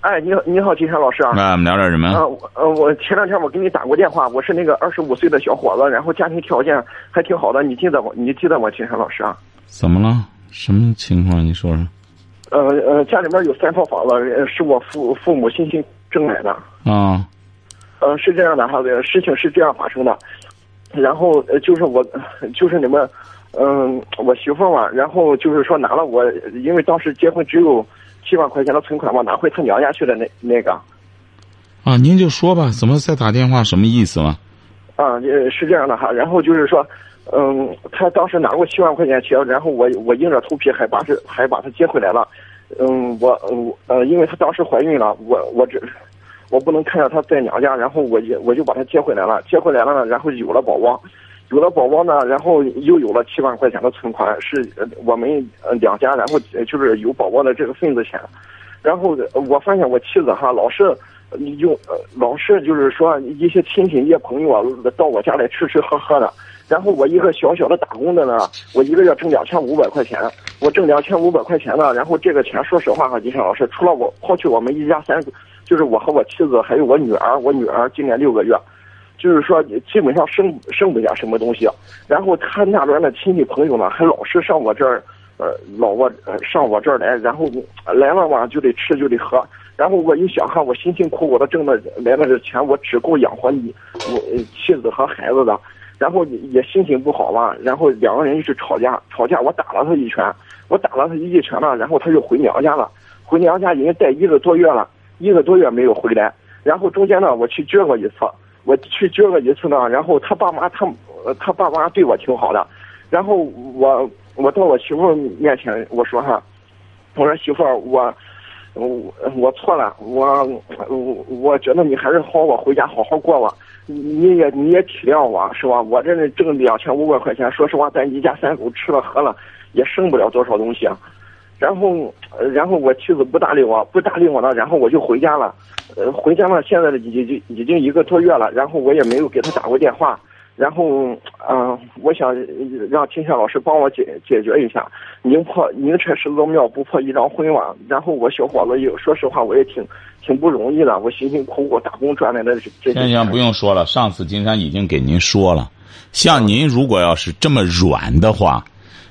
哎，你好，你好，金山老师啊。那我们聊点什么？呃，我呃，我前两天我给你打过电话，我是那个二十五岁的小伙子，然后家庭条件还挺好的，你记得我？你记得我，金山老师啊？怎么了？什么情况？你说说。呃呃，家里面有三套房子，呃是我父父母辛辛挣来的。啊。呃，是这样的哈，事情是这样发生的，然后呃就是我，就是你们，嗯，我媳妇嘛，然后就是说拿了我，因为当时结婚只有。七万块钱的存款嘛，拿回他娘家去了。那那个，啊，您就说吧，怎么再打电话？什么意思嘛？啊，是这样的哈。然后就是说，嗯，他当时拿过七万块钱钱，然后我我硬着头皮还把这还把他接回来了。嗯，我我呃，因为他当时怀孕了，我我这 我不能看着他在娘家，然后我也我就把他接回来了。接回来了呢，然后有了宝宝。有了宝宝呢，然后又有了七万块钱的存款，是我们两家，然后就是有宝宝的这个份子钱，然后我发现我妻子哈老是用老是就是说一些亲戚一些朋友啊到我家来吃吃喝喝的，然后我一个小小的打工的呢，我一个月挣两千五百块钱，我挣两千五百块钱呢，然后这个钱说实话哈，金山老师，除了我抛去我们一家三，就是我和我妻子还有我女儿，我女儿今年六个月。就是说，基本上剩剩不下什么东西，然后他那边的亲戚朋友呢，还老是上我这儿，呃，老我上我这儿来，然后来了嘛就得吃就得喝，然后我一想哈，我辛辛苦苦的挣的来的这钱，我只够养活你我妻子和孩子的，然后也心情不好嘛，然后两个人一直吵架，吵架我打了他一拳，我打了他一拳了，然后他就回娘家了，回娘家已经待一个多月了，一个多月没有回来，然后中间呢我去接过一次。我去接过一次呢，然后他爸妈他他爸妈对我挺好的，然后我我到我媳妇面前我说哈，我说媳妇儿我我我错了，我我我觉得你还是好我回家好好过吧，你也你也体谅我是吧？我这挣两千五百块钱，说实话咱一家三口吃了喝了也剩不了多少东西啊。然后，然后我妻子不搭理我，不搭理我了，然后我就回家了。呃，回家了，现在已经已经一个多月了，然后我也没有给他打过电话。然后，嗯，我想让金夏老师帮我解解决一下。宁破宁拆十座庙，不破一张婚网。然后我小伙子有，说实话，我也挺挺不容易的，我辛辛苦苦打工赚来的这。行行，不用说了，上次金山已经给您说了。像您如果要是这么软的话。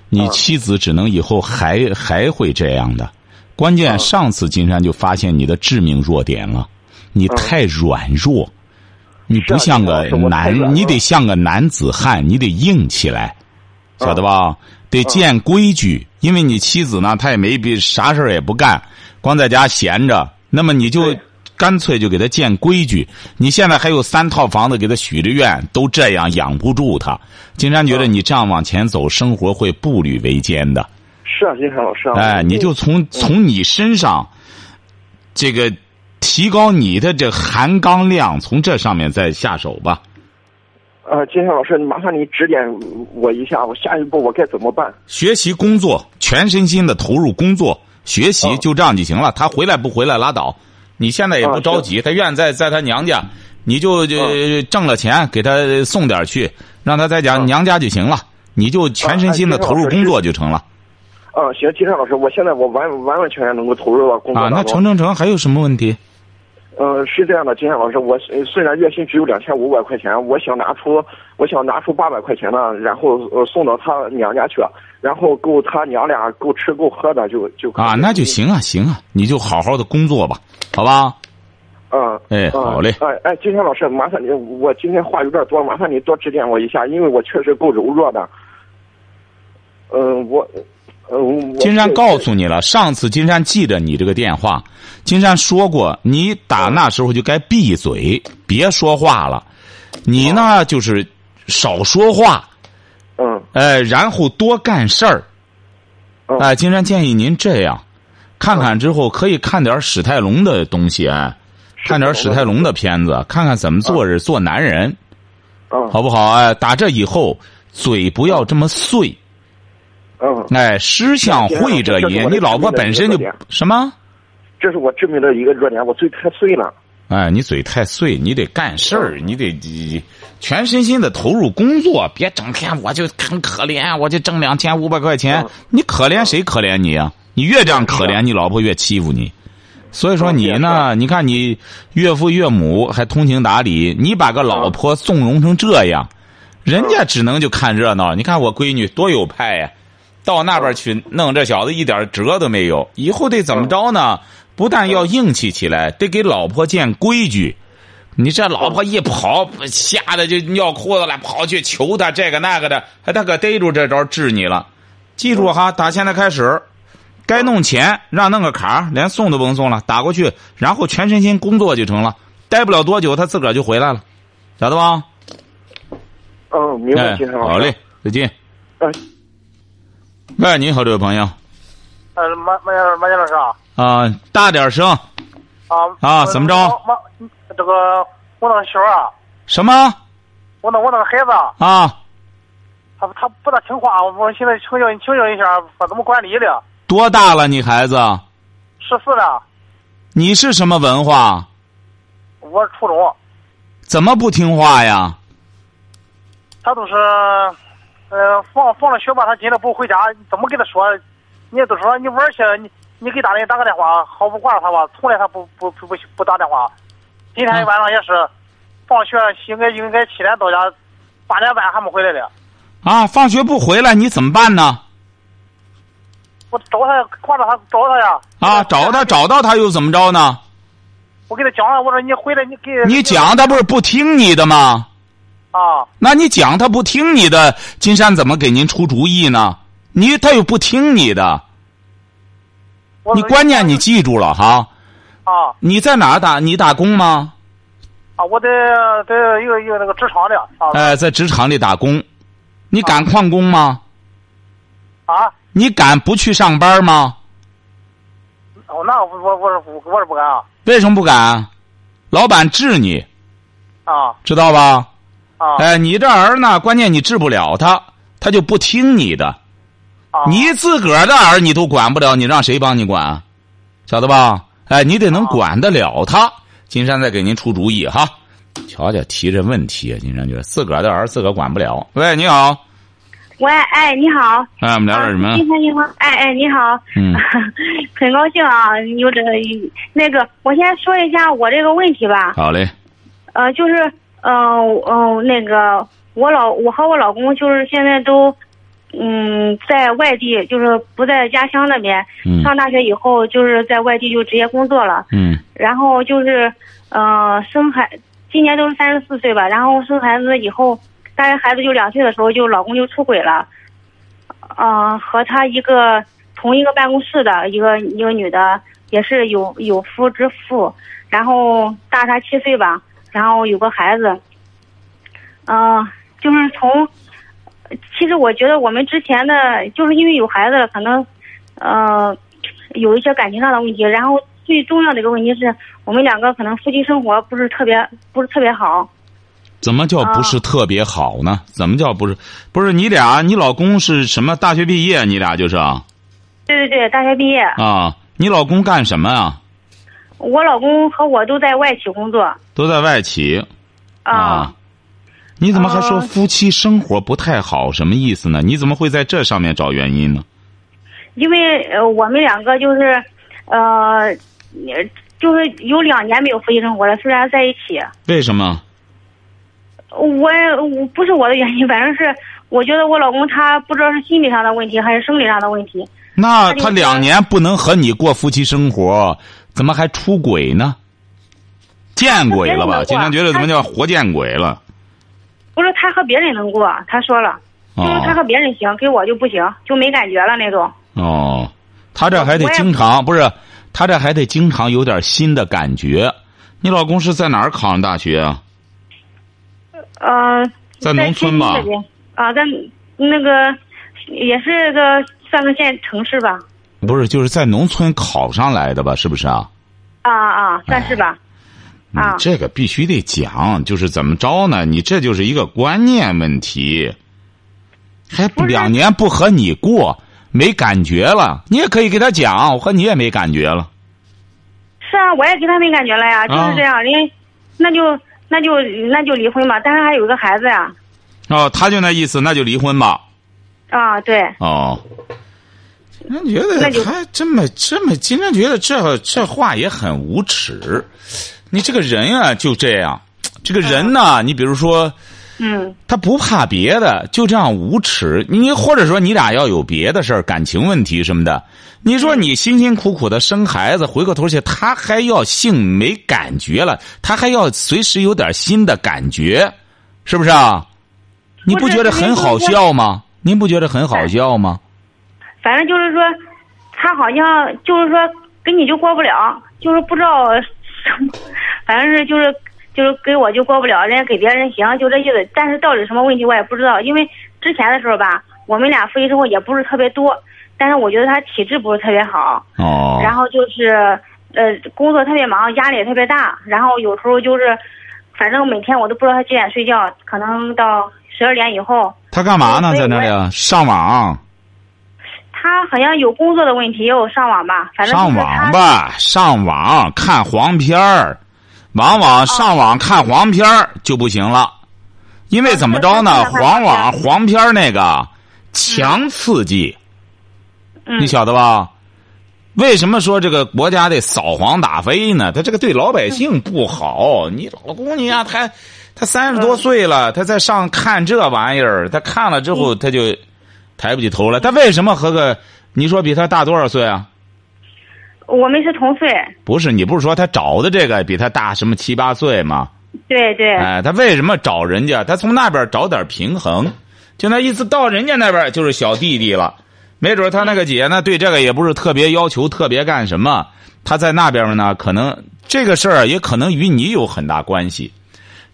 你妻子只能以后还还会这样的，关键上次金山就发现你的致命弱点了，你太软弱，你不像个男，你得像个男子汉，你得硬起来，晓得吧？得见规矩，因为你妻子呢，她也没比啥事儿也不干，光在家闲着，那么你就。干脆就给他建规矩。你现在还有三套房子给他许着愿，都这样养不住他。金山觉得你这样往前走，生活会步履维艰的。是啊，金山老师。哎，你就从从你身上，这个提高你的这含钢量，从这上面再下手吧。呃，金山老师，麻烦你指点我一下，我下一步我该怎么办？学习工作，全身心的投入工作，学习就这样就行了。他回来不回来拉倒。你现在也不着急，他愿在在他娘家，你就就挣了钱给他送点去，让他在家娘家就行了，你就全身心的投入工作就成了。啊，行，金山老师，我现在我完完完全全能够投入到工作啊，那成成成，还有什么问题？嗯，是这样的，金山老师，我虽然月薪只有两千五百块钱，我想拿出，我想拿出八百块钱呢，然后呃送到他娘家去，然后够他娘俩够吃够喝的就就啊，那就行啊，行啊，你就好好的工作吧，好吧？嗯，哎，好嘞，哎哎，金山老师，麻烦你，我今天话有点多，麻烦你多指点我一下，因为我确实够柔弱的。嗯，我。金山告诉你了，上次金山记着你这个电话，金山说过，你打那时候就该闭嘴，别说话了。你呢，就是少说话，嗯，哎，然后多干事儿。哎，金山建议您这样，看看之后可以看点史泰龙的东西，哎，看点史泰龙的片子，看看怎么做人，做男人。嗯好不好？哎，打这以后嘴不要这么碎，嗯，哎，识相会这一，这是我的你老婆本身就什么？这是我致命的一个弱点，我嘴太碎了。哎，你嘴太碎，你得干事儿，你得你全身心的投入工作，别整天我就很可怜，我就挣两千五百块钱嗯，你可怜谁可怜你啊？你越这样可怜，你老婆越欺负你。所以说你呢，你看你岳父岳母还通情达理，你把个老婆纵容成这样，人家只能就看热闹。你看我闺女多有派呀，到那边去弄这小子一点辙都没有。以后得怎么着呢？不但要硬气起来，得给老婆建规矩。你这老婆一跑，吓得就尿裤子了，跑去求他这个那个的，还他可逮住这招治你了。记住哈，打现在开始，该弄钱让弄个卡，连送都不用送了，打过去，然后全身心工作就成了。待不了多久，他自个儿就回来了，晓得吧？嗯，明白，哎金山老师。好嘞，再见。嗯，喂，你好，这位朋友呃，马马马马老师啊，啊、大点声，啊啊怎么着马这个我那个小啊，什么我那我那个孩子啊，啊？他他不大听话，我现在请教请教一下，我怎么管理的？多大了，你孩子？十四了，你是什么文化？我初中，怎么不听话呀？他都是，呃，放放了学吧，他今天不回家，怎么跟他说？你都说你玩儿去，你你给大人打个电话，好不挂着他吧？从来他不不不不不打电话。今天晚上也是，放学应该应该七点到家，八点半还没回来的。啊，放学不回来，你怎么办呢？我找他，挂着他找他呀。啊，找他，找到他又怎么着呢？我给他讲了，我说你回来，你给你讲他不是不听你的吗？啊，那你讲他不听你的，金山怎么给您出主意呢？你他又不听你的，你关键你记住了哈。啊你在哪儿打？你打工吗？啊，我在在一个一个那个职场的啊哎，在职场里打工，你敢旷工吗？啊，你敢不去上班吗？哦，那我我我是我是不敢啊为什么不敢？老板治你，啊知道吧？啊哎，你这儿呢，关键你治不了他，他就不听你的。啊！你自个儿的儿你都管不了，你让谁帮你管？晓得吧？哎，你得能管得了他。金山再给您出主意哈。瞧瞧，提这问题，金山觉得自个儿的儿自个儿管不了。喂，你好，喂，哎，你好。哎，我们聊点什么啊？金山你好，哎哎，你好。嗯 很高兴啊，有这个那个，我先说一下我这个问题吧。好嘞，呃，就是，嗯、呃、嗯、呃，那个，我老我和我老公就是现在都，嗯，在外地，就是不在家乡那边。嗯上大学以后，就是在外地就直接工作了。嗯然后就是，呃，生孩，今年都是三十四岁吧。然后生孩子以后，大概孩子就两岁的时候，就老公就出轨了。呃，和他一个同一个办公室的一个一个女的，也是有有夫之妇，然后大他七岁吧，然后有个孩子。嗯、就是从，其实我觉得我们之前的，就是因为有孩子了，可能，呃，有一些感情上的问题，然后最重要的一个问题是我们两个可能夫妻生活不是特别不是特别好。怎么叫不是特别好呢？怎么叫不是？不是你俩，你老公是什么大学毕业？你俩就是啊？对对对，大学毕业，啊，你老公干什么啊？我老公和我都在外企工作。都在外企啊，你怎么还说呃夫妻生活不太好？什么意思呢？你怎么会在这上面找原因呢？因为呃我们两个就是，呃，就是有两年没有夫妻生活了，虽然在一起。为什么？我我不是我的原因，反正是我觉得我老公他不知道是心理上的问题还是生理上的问题。那他两年不能和你过夫妻生活，怎么还出轨呢？见鬼了吧！经常觉得怎么叫活见鬼了？不是他和别人能过，他说了，就是他哦和别人行，给我就不行，就没感觉了那种。哦，他这还得经常不是？他这还得经常有点新的感觉。你老公是在哪儿考上大学啊？呃，在农村吧啊，在那个也是个算个县城市吧。不是，就是在农村考上来的吧？是不是啊？啊啊，算是吧。啊这个必须得讲，就是怎么着呢？你这就是一个观念问题，还不两年不和你过，没感觉了，你也可以给他讲，我和你也没感觉了。是啊，我也跟他没感觉了呀，就是这样，人那就那就那就离婚吧，但是还有个孩子呀。哦，他就那意思，那就离婚吧。啊，对，哦，那觉那就得他这么这么，经常觉得这这话也很无耻。你这个人啊，就这样，这个人呢，你比如说，嗯他不怕别的，就这样无耻。你或者说你俩要有别的事儿，感情问题什么的，你说你辛辛苦苦的生孩子，回过头去他还要性没感觉了，他还要随时有点新的感觉，是不是啊？你不觉得很好笑吗？您不觉得很好笑吗？反正就是说，他好像就是说跟你就过不了，就是不知道 反正是就是就是给我就过不了，人家给别人行，就这意思。但是到底什么问题我也不知道，因为之前的时候吧，我们俩夫妻生活也不是特别多，但是我觉得他体质不是特别好，哦，然后就是呃工作特别忙，压力也特别大，然后有时候就是，反正每天我都不知道他几点睡觉，可能到十二点以后。他干嘛呢？在那里啊上网，他好像有工作的问题，也有上网吧，反正就上网吧，上网看黄片儿，往往上网看黄片儿就不行了，因为怎么着呢？黄网黄片儿那个强刺激，嗯你晓得吧？为什么说这个国家得扫黄打非呢？他这个对老百姓不好。你老公你呀，他他三十多岁了，他在上看这玩意儿，他看了之后他就抬不起头来。他为什么和个你说比他大多少岁啊？我们是同岁，不是，你不是说他找的这个比他大什么七八岁吗？对对，哎，他为什么找人家？他从那边找点平衡，就那意思，到人家那边就是小弟弟了。没准他那个姐呢，对这个也不是特别要求，特别干什么。他在那边呢，可能这个事儿也可能与你有很大关系。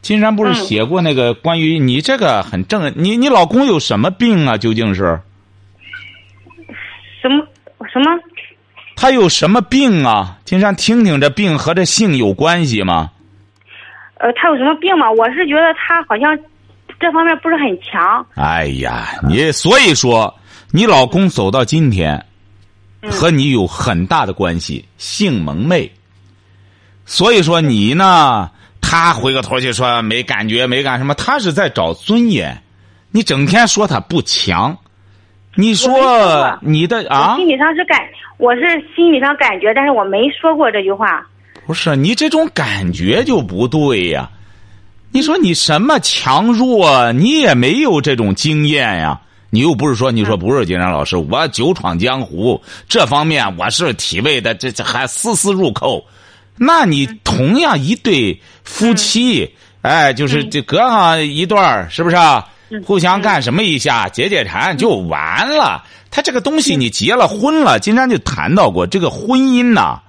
金山不是写过那个关于你这个很正，你你老公有什么病啊？究竟是什么什么？他有什么病啊？金山听听这病和这性有关系吗？呃，他有什么病吗？我是觉得他好像这方面不是很强。哎呀，你所以说，你老公走到今天，和你有很大的关系，性蒙昧。所以说你呢，他回个头去说没感觉，没干什么，他是在找尊严。你整天说他不强，你说你的啊，心理上是感，我是心理上感觉，但是我没说过这句话。不是你这种感觉就不对呀。你说你什么强弱，你也没有这种经验呀。你又不是说，你说不是金山老师，我久闯江湖，这方面我是体味的，这这还丝丝入扣。那你同样一对夫妻，哎，就是这隔上一段儿是不是啊？互相干什么一下，解解馋就完了。他这个东西，你结了婚了，金山就谈到过，这个婚姻呐、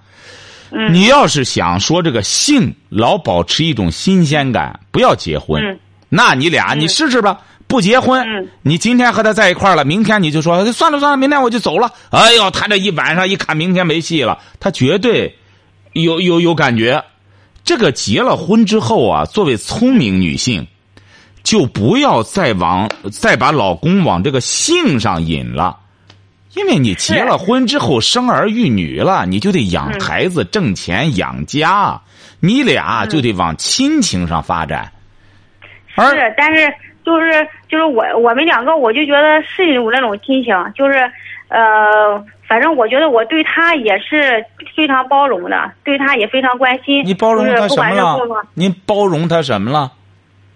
嗯你要是想说这个性老保持一种新鲜感，不要结婚，嗯那你俩你试试吧。不结婚，嗯你今天和他在一块儿了，明天你就说算了算了，明天我就走了。哎呦，他这一晚上一看，明天没戏了，他绝对有有有感觉。这个结了婚之后啊，作为聪明女性，就不要再往再把老公往这个性上引了。因为你结了婚之后生儿育女了，你就得养孩子、挣钱、养家，你俩就得往亲情上发展。是，但是就是就是我我们两个，我就觉得是有那种亲情，就是呃，反正我觉得我对他也是非常包容的，对他也非常关心。你包容他什么了？您包容他什么了？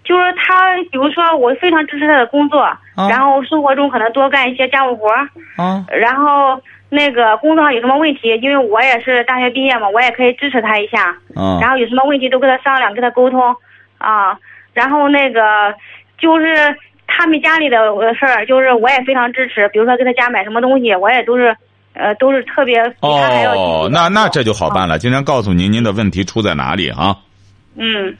就是他，比如说我非常支持他的工作，然后生活中可能多干一些家务活儿啊，然后那个工作上有什么问题，因为我也是大学毕业嘛，我也可以支持他一下。嗯然后有什么问题都跟他商量，跟他沟通啊。然后那个就是他们家里的呃事儿，就是我也非常支持。比如说给他家买什么东西，我也都是呃都是特别哦，那那这就好办了。今天告诉您，您的问题出在哪里啊？嗯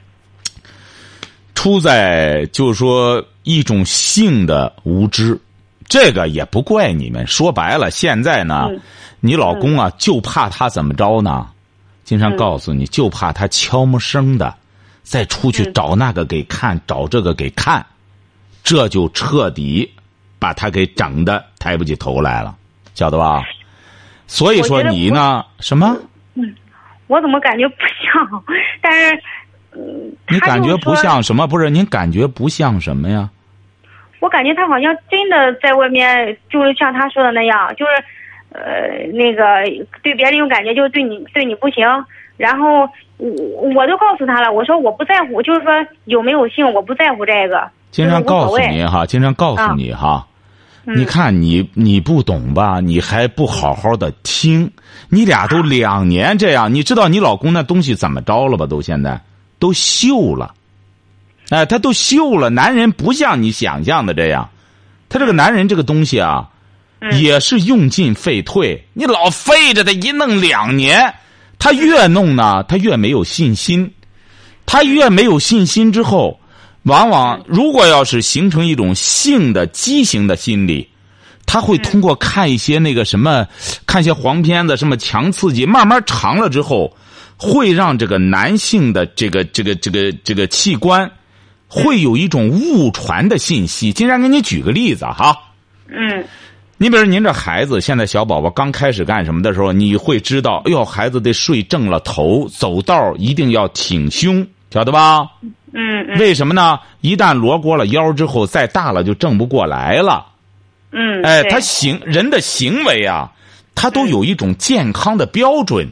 出在就是说一种性的无知，这个也不怪你们。说白了，现在呢，嗯你老公啊，就怕他怎么着呢？经常告诉你，就怕他悄没声的，再出去找那个给看，找这个给看，这就彻底把他给整的抬不起头来了，晓得吧？所以说你呢，什么？嗯我怎么感觉不像？但是，嗯，你感觉不像什么？不是，您感觉不像什么呀？我感觉他好像真的在外面，就是像他说的那样，就是，呃，那个对别人有感觉，就是对你对你不行。然后我我都告诉他了，我说我不在乎，就是说有没有性我不在乎这个。经常告诉你哈，经常告诉你哈。嗯你看你你不懂吧？你还不好好的听，你俩都两年这样，你知道你老公那东西怎么着了吧？都现在都锈了，哎，他都锈了。男人不像你想象的这样，他这个男人这个东西啊，嗯也是用进废退。你老废着他一弄两年，他越弄呢，他越没有信心，他越没有信心之后。往往如果要是形成一种性的畸形的心理，他会通过看一些那个什么，看一些黄片子，什么强刺激，慢慢长了之后，会让这个男性的这个这个这个这个器官，会有一种误传的信息。经常给你举个例子哈，嗯你比如您这孩子现在小宝宝刚开始干什么的时候，你会知道，哎呦，孩子得睡正了头，走道一定要挺胸，晓得吧？嗯嗯为什么呢？一旦罗锅了腰之后，再大了就正不过来了。嗯，哎，他行人的行为啊，他都有一种健康的标准。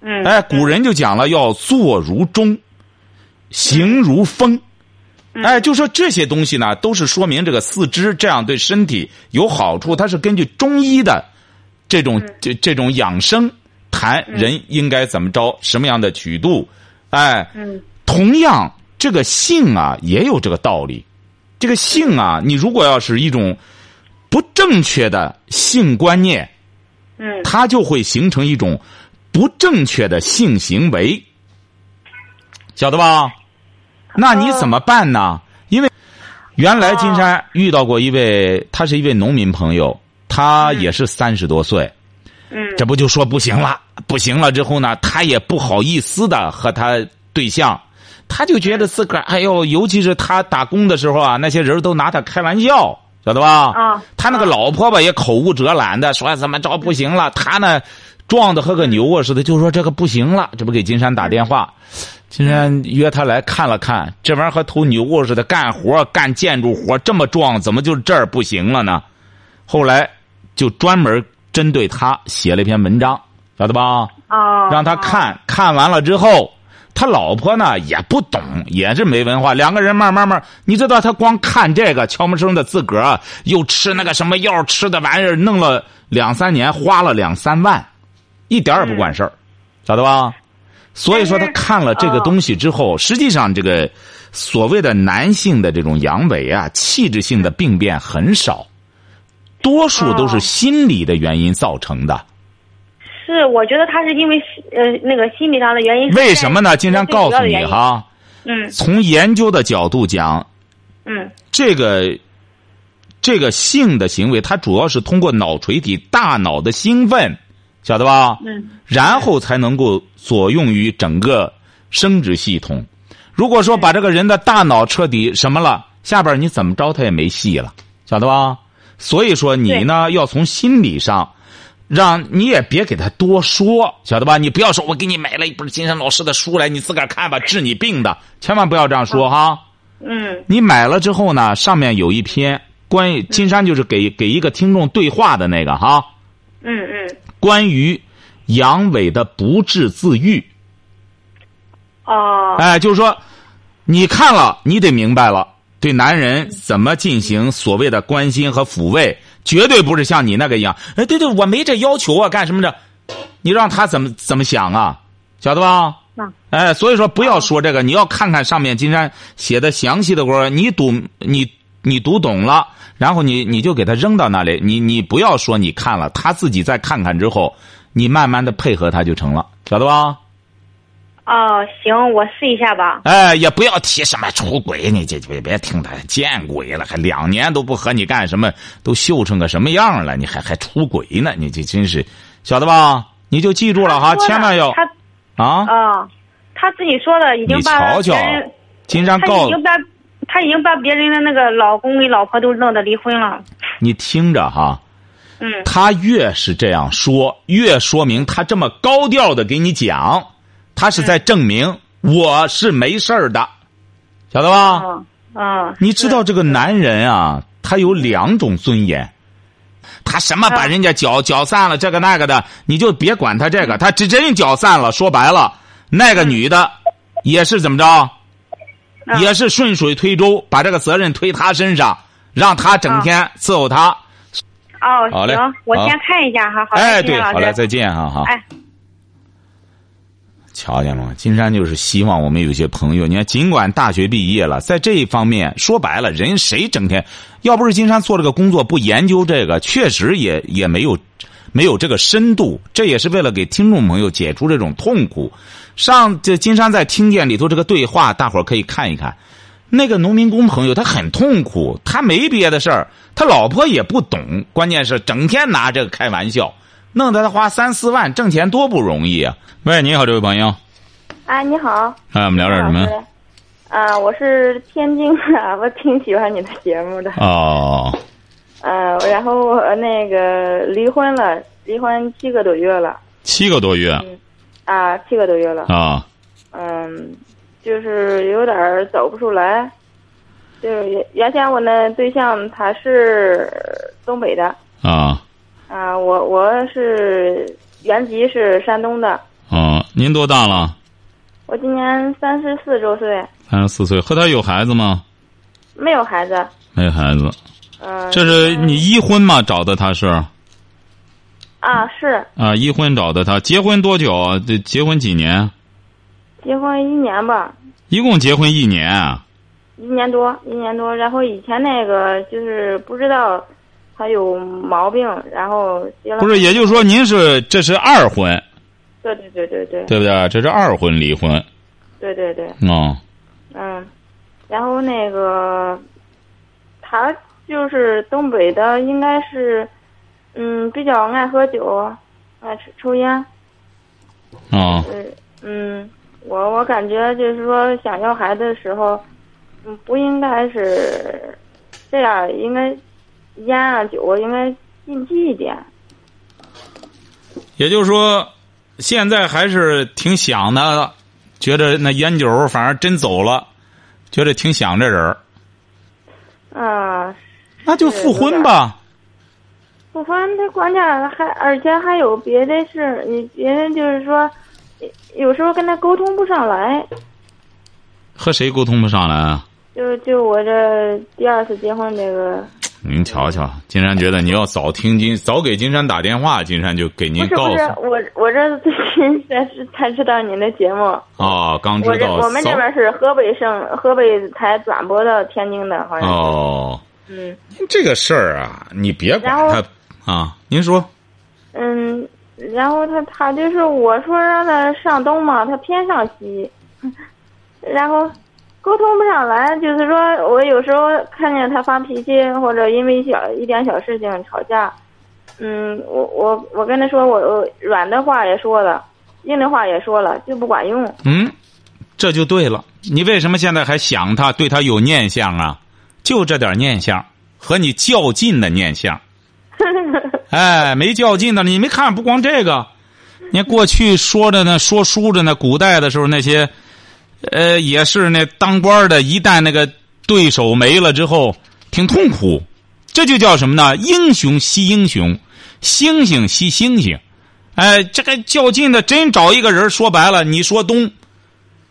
嗯哎，古人就讲了，要坐如钟，行如风。嗯哎，就说这些东西呢，都是说明这个四肢这样对身体有好处。它是根据中医的这种嗯这这种养生，谈人应该怎么着，什么样的曲度。哎，嗯同样，这个性啊也有这个道理。这个性啊，你如果要是一种不正确的性观念，嗯。它就会形成一种不正确的性行为，晓得吧？那你怎么办呢？因为原来金山遇到过一位，他是一位农民朋友，他也是三十多岁，嗯。这不就说不行了，不行了之后呢，他也不好意思的和他对象，他就觉得自个儿，哎呦，尤其是他打工的时候啊，那些人都拿他开玩笑，晓得吧？啊他那个老婆吧也口无遮拦的说怎么着不行了，他呢壮的和个牛啊似的，就说这个不行了，这不给金山打电话，金山约他来看了看，这玩意儿和头牛啊似的，干活干建筑活这么壮，怎么就这儿不行了呢？后来就专门针对他写了一篇文章，晓得吧？啊，让他看看完了之后，他老婆呢也不懂，也是没文化。两个人慢慢慢，你知道他光看这个悄没声的自个儿又吃那个什么药，吃的玩意儿，弄了两三年，花了两三万，一点也不管事儿，晓得吧？所以说他看了这个东西之后，实际上这个所谓的男性的这种阳痿啊，气质性的病变很少，多数都是心理的原因造成的。是，我觉得他是因为呃那个心理上的原因。为什么呢？经常告诉你。哈，嗯从研究的角度讲，嗯这个这个性的行为，它主要是通过脑垂体大脑的兴奋，晓得吧？嗯然后才能够作用于整个生殖系统。如果说把这个人的大脑彻底什么了，下边你怎么着他也没戏了，晓得吧？所以说你呢，要从心理上，让你也别给他多说，晓得吧？你不要说我给你买了一本金山老师的书来，你自个儿看吧，治你病的，千万不要这样说哈。嗯。你买了之后呢，上面有一篇关于金山就是给给一个听众对话的那个哈，嗯嗯。关于阳痿的不治自愈。哦。哎，就是说，你看了，你得明白了，对男人怎么进行所谓的关心和抚慰，绝对不是像你那个一样。哎，对对，我没这要求啊，干什么的？你让他怎么怎么想啊？晓得吧？嗯哎，所以说不要说这个，你要看看上面金山写的详细的活你读你你读懂了，然后你你就给他扔到那里，你你不要说你看了，他自己再看看之后，你慢慢的配合他就成了，晓得吧？哦，行，我试一下吧。哎，也不要提什么出轨，你这别别听他见鬼了，还两年都不和你干什么，都秀成个什么样了，你还还出轨呢？你这真是，晓得吧？你就记住了哈，千万要他啊？啊，他自己说的，已经你把瞧瞧别人，金山他告已经把他已经把别人的那个老公跟老婆都弄得离婚了。你听着哈，嗯他越是这样说，越说明他这么高调的给你讲，他是在证明我是没事儿的，晓得吧？嗯嗯，你知道这个男人啊，他有两种尊严。他什么把人家搅搅散了，这个那个的，你就别管他这个，他只真搅散了。说白了，那个女的也是怎么着，嗯也是顺水推舟，把这个责任推他身上，让他整天伺候他。哦，好嘞行，我先看一下哈。好嘞，哎，对，好嘞，再见哈哈。哎。瞧见了吗？金山就是希望我们有些朋友，你看，尽管大学毕业了，在这一方面说白了，人谁整天，要不是金山做这个工作不研究这个，确实也也没有没有这个深度。这也是为了给听众朋友解除这种痛苦。上这金山在听见里头这个对话，大伙可以看一看。那个农民工朋友他很痛苦，他没别的事儿，他老婆也不懂，关键是整天拿这个开玩笑，弄得他花三四万挣钱多不容易啊！喂，你好，这位朋友，哎，你好，哎，我们聊点什么？啊，我是天津的，我挺喜欢你的节目的。哦，呃、然后我那个离婚了，离婚七个多月了，七个多月啊，七个多月了。啊，嗯，就是有点儿走不出来。就是原原先我那对象他是东北的，啊，啊，我我是原籍是山东的，哦，您多大了？我今年三十四周岁，三十四岁，和他有孩子吗？没有孩子。没孩子，嗯、这是你一婚吗？找的他是啊，是啊，一婚找的他，结婚多久啊？这结婚几年？结婚一年吧，一共结婚一年啊？一年多，一年多。然后以前那个就是不知道他有毛病，然后结了不是，也就是说您是这是二婚，对对对对对。对不对？这是二婚离婚。对对对，哦，嗯，然后那个他就是东北的，应该是嗯比较爱喝酒，爱吃抽烟，哦，嗯嗯，我我感觉就是说想要孩子的时候，嗯，不应该是这样，应该烟啊酒啊应该禁忌一点。也就是说，现在还是挺想的，觉得那烟酒反正真走了，觉得挺想这人儿，啊，那就复婚吧。复婚他关键还而且还有别的事，你别人就是说，有时候跟他沟通不上来。和谁沟通不上来啊？就就我这第二次结婚这个，您瞧瞧，金山觉得你要早听金，早给金山打电话，金山就给您不是不是告诉，我我这最近才是才知道您的节目。哦，刚知道早我们这边是河北省河北台转播到天津的，好像是。哦，嗯这个事儿啊，你别管他啊。您说嗯，然后他他就是我说让他上东嘛，他偏上西，然后沟通不上来。就是说我有时候看见他发脾气，或者因为小一点小事情吵架，嗯，我我我跟他说我我软的话也说了，硬的话也说了，就不管用。嗯，这就对了。你为什么现在还想他，对他有念想啊？就这点念想，和你较劲的念想。哎，没较劲的，你没看，不光这个，你看过去说着呢，说书着呢，古代的时候那些，呃，也是那当官的，一旦那个对手没了之后，挺痛苦。这就叫什么呢？英雄惜英雄，星星惜星星。哎，这个较劲的，真找一个人，说白了，你说东，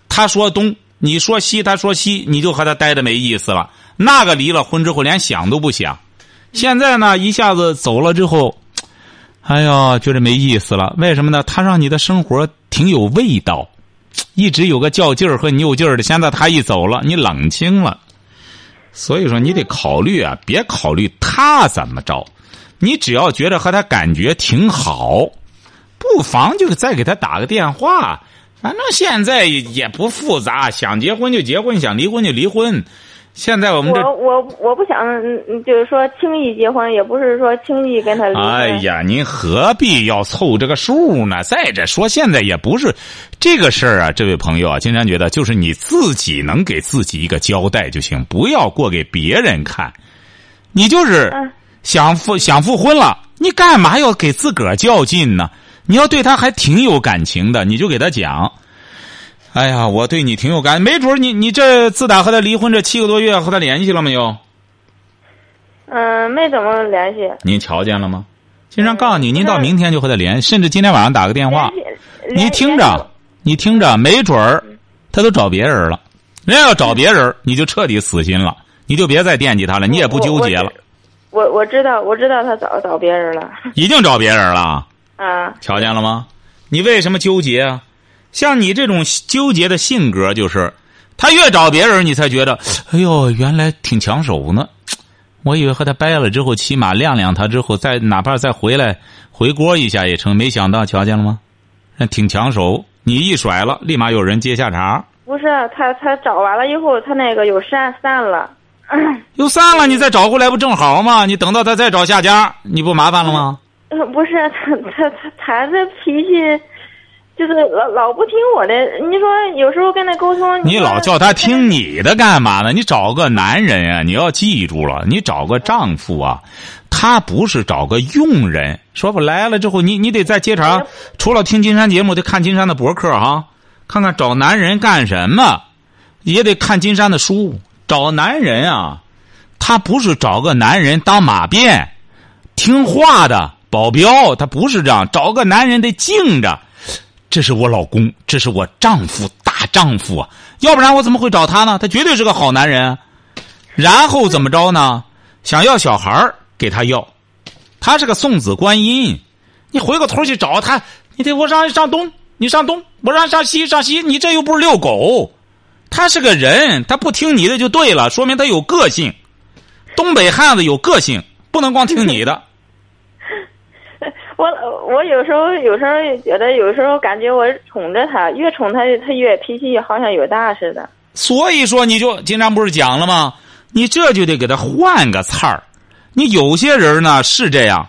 他说东，你说西，他说西，你就和他待着没意思了。那个离了婚之后，连想都不想。现在呢，一下子走了之后，哎呀，觉得没意思了。为什么呢？他让你的生活挺有味道，一直有个较劲儿和你拗劲儿的。现在他一走了，你冷清了。所以说，你得考虑啊，别考虑他怎么着，你只要觉得和他感觉挺好，不妨就再给他打个电话。反正现在也不复杂，想结婚就结婚，想离婚就离婚。现在我们这我我我不想，就是说轻易结婚，也不是说轻易跟他离婚。哎呀，您何必要凑这个数呢？再者说，现在也不是这个事儿啊，这位朋友啊，金山觉得就是你自己能给自己一个交代就行，不要过给别人看。你就是嗯想复想复婚了，你干嘛要给自个儿较劲呢？你要对他还挺有感情的，你就给他讲。哎呀，我对你挺有感，没准儿你你这自打和他离婚这七个多月，和他联系了没有？嗯，没怎么联系。您瞧见了吗？经常告诉你，您到明天就和他联系，甚至今天晚上打个电话。你听着，你听着，没准儿他都找别人了。人家要找别人，你就彻底死心了，你就别再惦记他了，你也不纠结了。我我知道，我知道他找找别人了。已经找别人了，啊，瞧见了吗？你为什么纠结啊？像你这种纠结的性格，就是他越找别人，你才觉得，哎呦，原来挺抢手呢。我以为和他掰了之后，起码晾晾他之后，再哪怕再回来回锅一下也成。没想到，瞧见了吗？那挺抢手，你一甩了，立马有人接下茬。不是他他找完了以后，他那个有散散了。又散了，你再找过来不正好吗？你等到他再找下家，你不麻烦了吗？呃不是 他他他他这脾气，就是老老不听我的。你说有时候跟他沟通，说你老叫他听你的干嘛呢？你找个男人啊，你要记住了，你找个丈夫啊，他不是找个佣人。说不来了之后，你你得在街上，除了听金山节目，得看金山的博客哈，看看找男人干什么，也得看金山的书。找男人啊，他不是找个男人当马便，听话的保镖，他不是这样。找个男人得敬着，这是我老公，这是我丈夫，大丈夫啊！要不然我怎么会找他呢？他绝对是个好男人。然后怎么着呢？想要小孩给他要，他是个送子观音。你回过头去找他，你得我让上东，你上东；我让上西，上西。你这又不是遛狗，他是个人，他不听你的就对了，说明他有个性。东北汉子有个性，不能光听你的。我我有时候有时候觉得有时候感觉我宠着他，越宠他他越脾气好像有大似的。所以说，你就经常不是讲了吗？你这就得给他换个菜儿。你有些人呢是这样，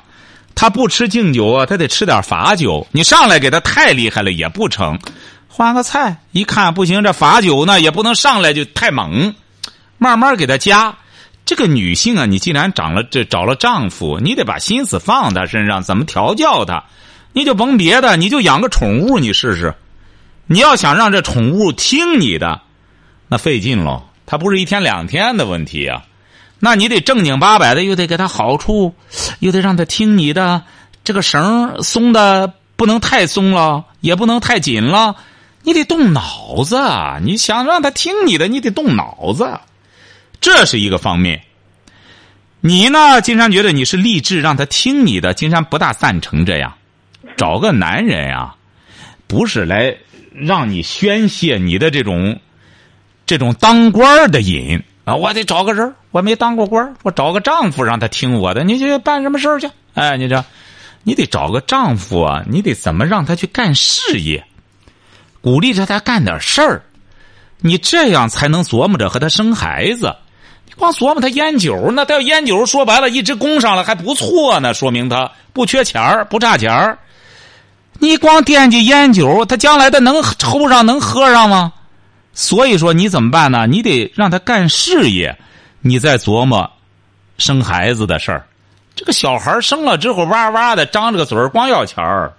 他不吃敬酒啊，他得吃点罚酒。你上来给他太厉害了也不成，换个菜，一看不行，这罚酒呢也不能上来就太猛，慢慢给他加。这个女性啊，你既然长了这找了丈夫，你得把心思放她身上，怎么调教他？你就甭别的，你就养个宠物，你试试。你要想让这宠物听你的，那费劲喽。它不是一天两天的问题啊，那你得正经八百的，又得给它好处，又得让它听你的。这个绳松的不能太松了，也不能太紧了，你得动脑子。你想让它听你的，你得动脑子。这是一个方面。你呢？金山觉得你是励志让他听你的，金山不大赞成这样。找个男人啊，不是来让你宣泄你的这种这种当官的瘾啊！我得找个人，我没当过官，我找个丈夫让他听我的。你去办什么事儿去？哎，你这，你得找个丈夫啊！你得怎么让他去干事业，鼓励着他干点事儿，你这样才能琢磨着和他生孩子。光琢磨他烟酒，那他要烟酒，说白了，一直供上了还不错呢，说明他不缺钱儿，不差钱儿。你光惦记烟酒，他将来他能抽上能喝上吗？所以说你怎么办呢？你得让他干事业，你再琢磨生孩子的事儿。这个小孩生了之后哇哇的张着个嘴儿，光要钱儿。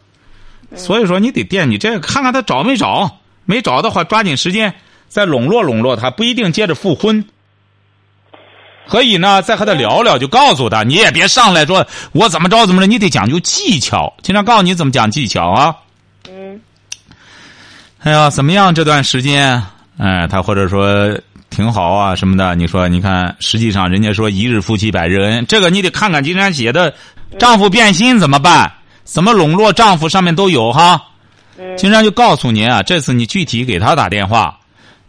所以说你得惦记这个，看看他找没找，没找的话，抓紧时间再笼络笼络他，不一定接着复婚。可以呢，再和他聊聊，就告诉他，你也别上来说我怎么着怎么着，你得讲究技巧。经常告诉你怎么讲技巧啊。嗯，哎呀，怎么样这段时间？哎，他或者说挺好啊什么的。你说，你看，实际上人家说一日夫妻百日恩，这个你得看看金山写的，丈夫变心怎么办？怎么笼络丈夫？上面都有哈。嗯金山就告诉您啊，这次你具体给他打电话。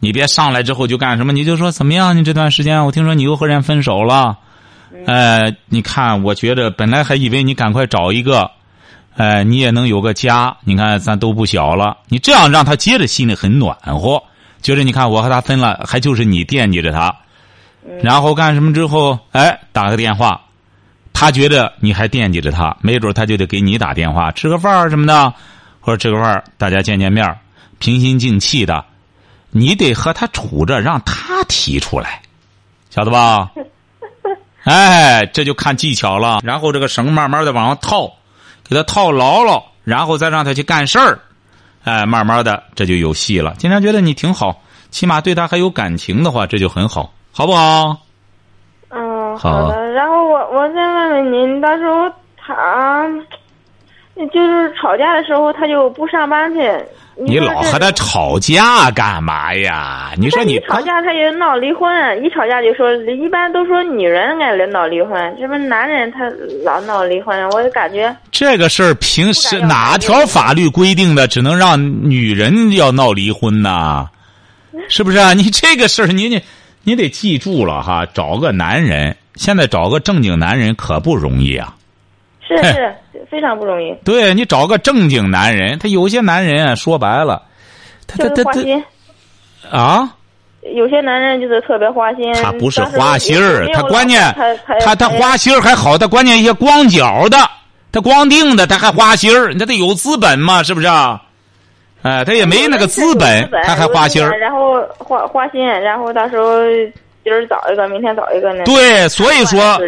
你别上来之后就干什么，你就说怎么样？你这段时间，我听说你又和人分手了，哎，你看，我觉得本来还以为你赶快找一个，哎，你也能有个家。你看咱都不小了，你这样让他接着心里很暖和，觉得你看我和他分了，还就是你惦记着他，然后干什么之后，哎，打个电话，他觉得你还惦记着他，没准他就得给你打电话吃个饭什么的，或者吃个饭大家见见面平心静气的，你得和他处着，让他提出来，晓得吧？哎，这就看技巧了。然后这个绳慢慢的往上套，给他套牢了，然后再让他去干事儿，哎，慢慢的这就有戏了。经常觉得你挺好，起码对他还有感情的话，这就很好，好不好？嗯，好好的。然后我我再问问您，到时候他就是吵架的时候，他就不上班去。你老和他吵架干嘛呀？你说你吵架他也闹离婚，一吵架就说，一般都说女人爱闹离婚，这不男人他老闹离婚，我就感觉这个事儿凭是不敢要哪条法律规定的，只能让女人要闹离婚呢？是不是啊？你这个事儿，你你你得记住了哈，找个男人，现在找个正经男人可不容易啊。是是非常不容易，对你找个正经男人，他有些男人啊，说白了，他就他他。他啊，有些男人就是特别花心，他不是花心儿他关键他他他他花心儿还好，他关键一些光脚的，他光腚的，他还花心儿，那得有资本嘛，是不是啊？哎，他也没那个资本，他还花心儿。然后花花心，然后到时候今儿找一个，明天找一个呢。对，所以说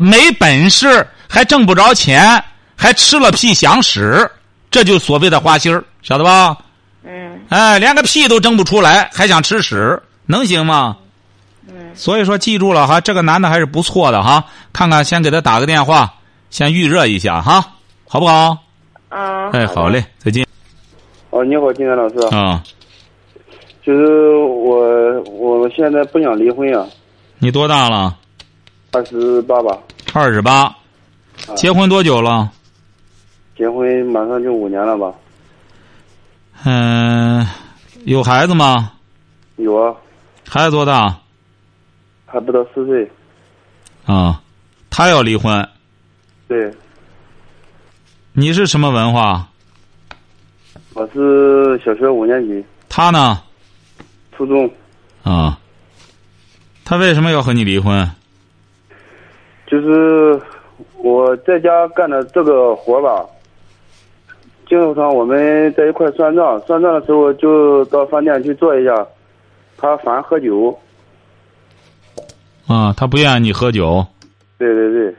没本事，还挣不着钱，还吃了屁想屎，这就所谓的花心儿，晓得吧？嗯哎，连个屁都争不出来，还想吃屎，能行吗？嗯，所以说，记住了哈，这个男的还是不错的哈。看看，先给他打个电话，先预热一下哈，好不好？嗯。哎，好嘞，再见。哦，你好，金山老师。啊、就是我，我现在不想离婚呀，你多大了？二十八吧，二十八。结婚多久了？结婚马上就五年了吧？嗯、有孩子吗？有啊，孩子多大？还不到四岁。啊，他要离婚。对，你是什么文化？我是小学五年级，他呢？初中。啊。他为什么要和你离婚？就是我在家干的这个活吧，经常我们在一块算账，算账的时候就到饭店去坐一下，他反而喝酒。啊，他不愿意你喝酒，对对对。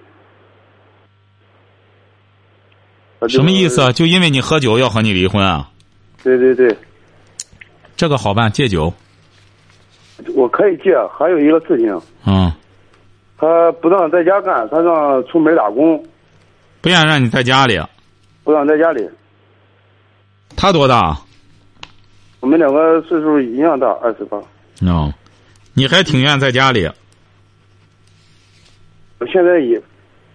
什么意思啊？？就因为你喝酒要和你离婚啊？对对对，这个好办，戒酒。我可以戒。还有一个事情，嗯，他不让在家干，他让出门打工，不愿意让你在家里。不让在家里。他多大？我们两个岁数一样大，二十八。哦，你还挺愿意在家里。我现在也，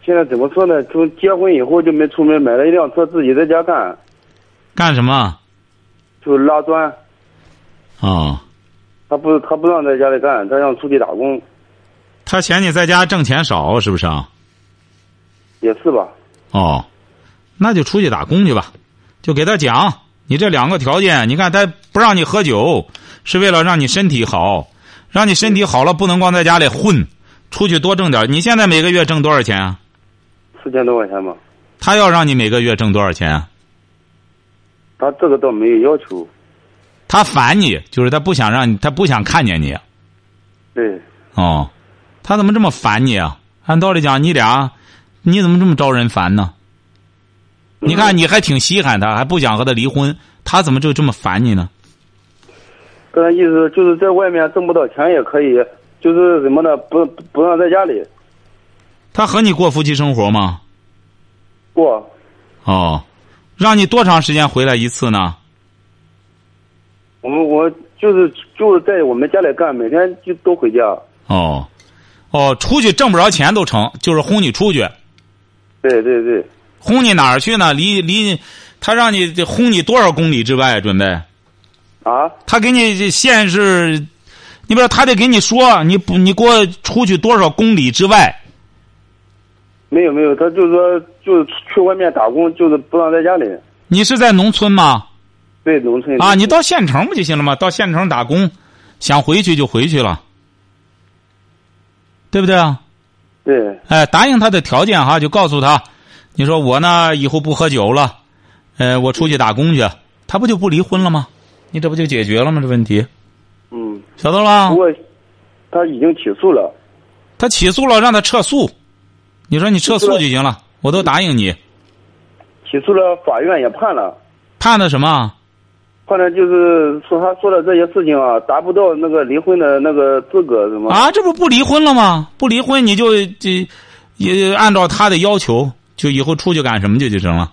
现在怎么说呢？从结婚以后就没出门，买了一辆车自己在家干，干什么？就拉砖。啊、他不，他不让在家里干，他让出去打工，他嫌你在家挣钱少，是不是啊？也是吧？哦，那就出去打工去吧。就给他讲，你这两个条件，你看他不让你喝酒，是为了让你身体好，让你身体好了，不能光在家里混，出去多挣点。你现在每个月挣多少钱啊？四千多块钱吧。他要让你每个月挣多少钱啊？他这个倒没有要求。他烦你，就是他不想让你，他不想看见你。对，哦，他怎么这么烦你啊？按道理讲，你俩，你怎么这么招人烦呢？你看，你还挺稀罕他，还不想和他离婚，他怎么就这么烦你呢？跟他意思就是在外面挣不到钱也可以，就是怎么呢？不不让在家里他和你过夫妻生活吗？过。哦，让你多长时间回来一次呢？我们我就是就是在我们家里干，每天就都回家。哦，哦，出去挣不着钱都成，就是轰你出去，对对对，轰你哪儿去呢？离离，他让你轰你多少公里之外？准备，啊，他给你限制，你不知道他得给你说，你不你给我出去多少公里之外？没有没有，他就是说就是去外面打工，就是不让在家里。你是在农村吗？对，农村啊，你到县城不就行了吗？到县城打工，想回去就回去了。对不对啊？对，哎，答应他的条件哈，就告诉他，你说我呢以后不喝酒了，呃，我出去打工去，他不就不离婚了吗？你这不就解决了吗？这问题嗯，晓得了吧不？过他已经起诉了，他起诉了，让他撤诉。你说你撤诉就行了，我都答应你。起诉了，法院也判了，判的什么？判的就是说他说的这些事情啊，达不到那个离婚的那个资格，什么？啊，这不不离婚了吗？不离婚你就这也按照他的要求，就以后出去干什么去就行了。